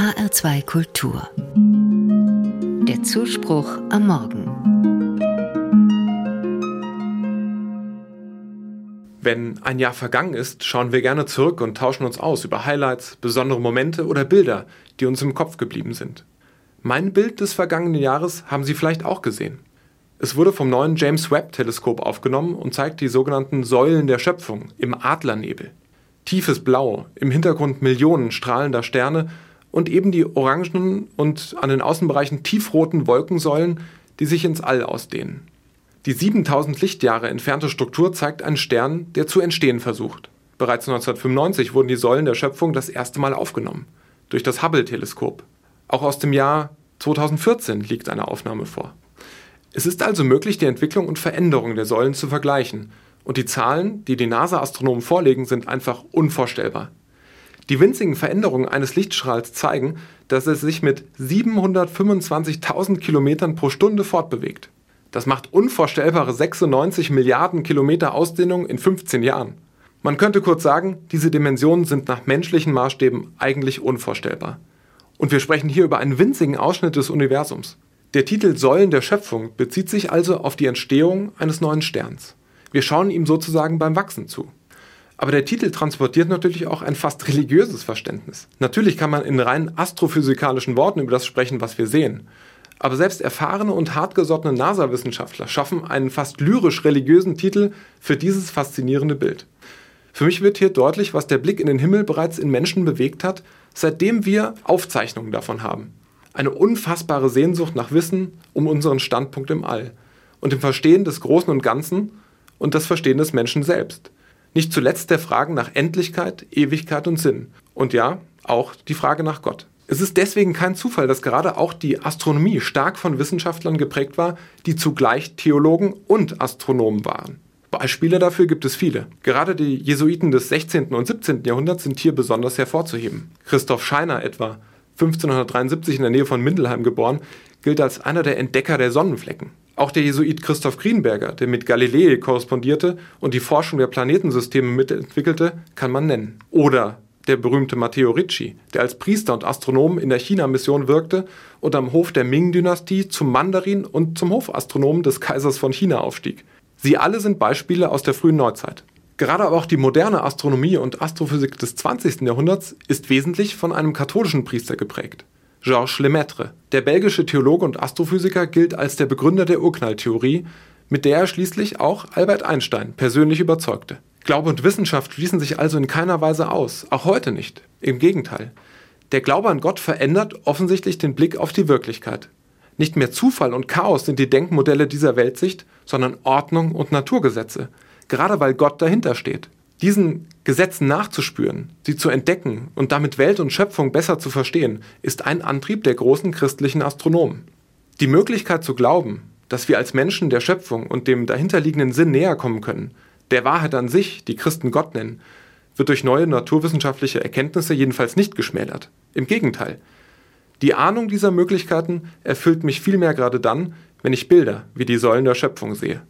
HR2 Kultur. Der Zuspruch am Morgen. Wenn ein Jahr vergangen ist, schauen wir gerne zurück und tauschen uns aus über Highlights, besondere Momente oder Bilder, die uns im Kopf geblieben sind. Mein Bild des vergangenen Jahres haben Sie vielleicht auch gesehen. Es wurde vom neuen James Webb Teleskop aufgenommen und zeigt die sogenannten Säulen der Schöpfung im Adlernebel. Tiefes Blau, im Hintergrund Millionen strahlender Sterne und eben die orangen und an den Außenbereichen tiefroten Wolkensäulen, die sich ins All ausdehnen. Die 7000 Lichtjahre entfernte Struktur zeigt einen Stern, der zu entstehen versucht. Bereits 1995 wurden die Säulen der Schöpfung das erste Mal aufgenommen, durch das Hubble-Teleskop. Auch aus dem Jahr 2014 liegt eine Aufnahme vor. Es ist also möglich, die Entwicklung und Veränderung der Säulen zu vergleichen. Und die Zahlen, die die NASA-Astronomen vorlegen, sind einfach unvorstellbar. Die winzigen Veränderungen eines Lichtstrahls zeigen, dass es sich mit 725.000 Kilometern pro Stunde fortbewegt. Das macht unvorstellbare 96 Milliarden Kilometer Ausdehnung in 15 Jahren. Man könnte kurz sagen, diese Dimensionen sind nach menschlichen Maßstäben eigentlich unvorstellbar. Und wir sprechen hier über einen winzigen Ausschnitt des Universums. Der Titel Säulen der Schöpfung bezieht sich also auf die Entstehung eines neuen Sterns. Wir schauen ihm sozusagen beim Wachsen zu. Aber der Titel transportiert natürlich auch ein fast religiöses Verständnis. Natürlich kann man in rein astrophysikalischen Worten über das sprechen, was wir sehen. Aber selbst erfahrene und hartgesottene NASA-Wissenschaftler schaffen einen fast lyrisch-religiösen Titel für dieses faszinierende Bild. Für mich wird hier deutlich, was der Blick in den Himmel bereits in Menschen bewegt hat, seitdem wir Aufzeichnungen davon haben. Eine unfassbare Sehnsucht nach Wissen um unseren Standpunkt im All und dem Verstehen des Großen und Ganzen und das Verstehen des Menschen selbst. Nicht zuletzt der Fragen nach Endlichkeit, Ewigkeit und Sinn. Und ja, auch die Frage nach Gott. Es ist deswegen kein Zufall, dass gerade auch die Astronomie stark von Wissenschaftlern geprägt war, die zugleich Theologen und Astronomen waren. Beispiele dafür gibt es viele. Gerade die Jesuiten des 16. und 17. Jahrhunderts sind hier besonders hervorzuheben. Christoph Scheiner etwa, 1573 in der Nähe von Mindelheim geboren, gilt als einer der Entdecker der Sonnenflecken. Auch der Jesuit Christoph Greenberger, der mit Galilei korrespondierte und die Forschung der Planetensysteme mitentwickelte, kann man nennen. Oder der berühmte Matteo Ricci, der als Priester und Astronom in der China-Mission wirkte und am Hof der Ming-Dynastie zum Mandarin und zum Hofastronomen des Kaisers von China aufstieg. Sie alle sind Beispiele aus der frühen Neuzeit. Gerade aber auch die moderne Astronomie und Astrophysik des 20. Jahrhunderts ist wesentlich von einem katholischen Priester geprägt. Georges Lemaitre, der belgische Theologe und Astrophysiker, gilt als der Begründer der Urknalltheorie, mit der er schließlich auch Albert Einstein persönlich überzeugte. Glaube und Wissenschaft schließen sich also in keiner Weise aus, auch heute nicht. Im Gegenteil. Der Glaube an Gott verändert offensichtlich den Blick auf die Wirklichkeit. Nicht mehr Zufall und Chaos sind die Denkmodelle dieser Weltsicht, sondern Ordnung und Naturgesetze, gerade weil Gott dahinter steht. Diesen Gesetzen nachzuspüren, sie zu entdecken und damit Welt und Schöpfung besser zu verstehen, ist ein Antrieb der großen christlichen Astronomen. Die Möglichkeit zu glauben, dass wir als Menschen der Schöpfung und dem dahinterliegenden Sinn näher kommen können, der Wahrheit an sich, die Christen Gott nennen, wird durch neue naturwissenschaftliche Erkenntnisse jedenfalls nicht geschmälert. Im Gegenteil. Die Ahnung dieser Möglichkeiten erfüllt mich vielmehr gerade dann, wenn ich Bilder wie die Säulen der Schöpfung sehe.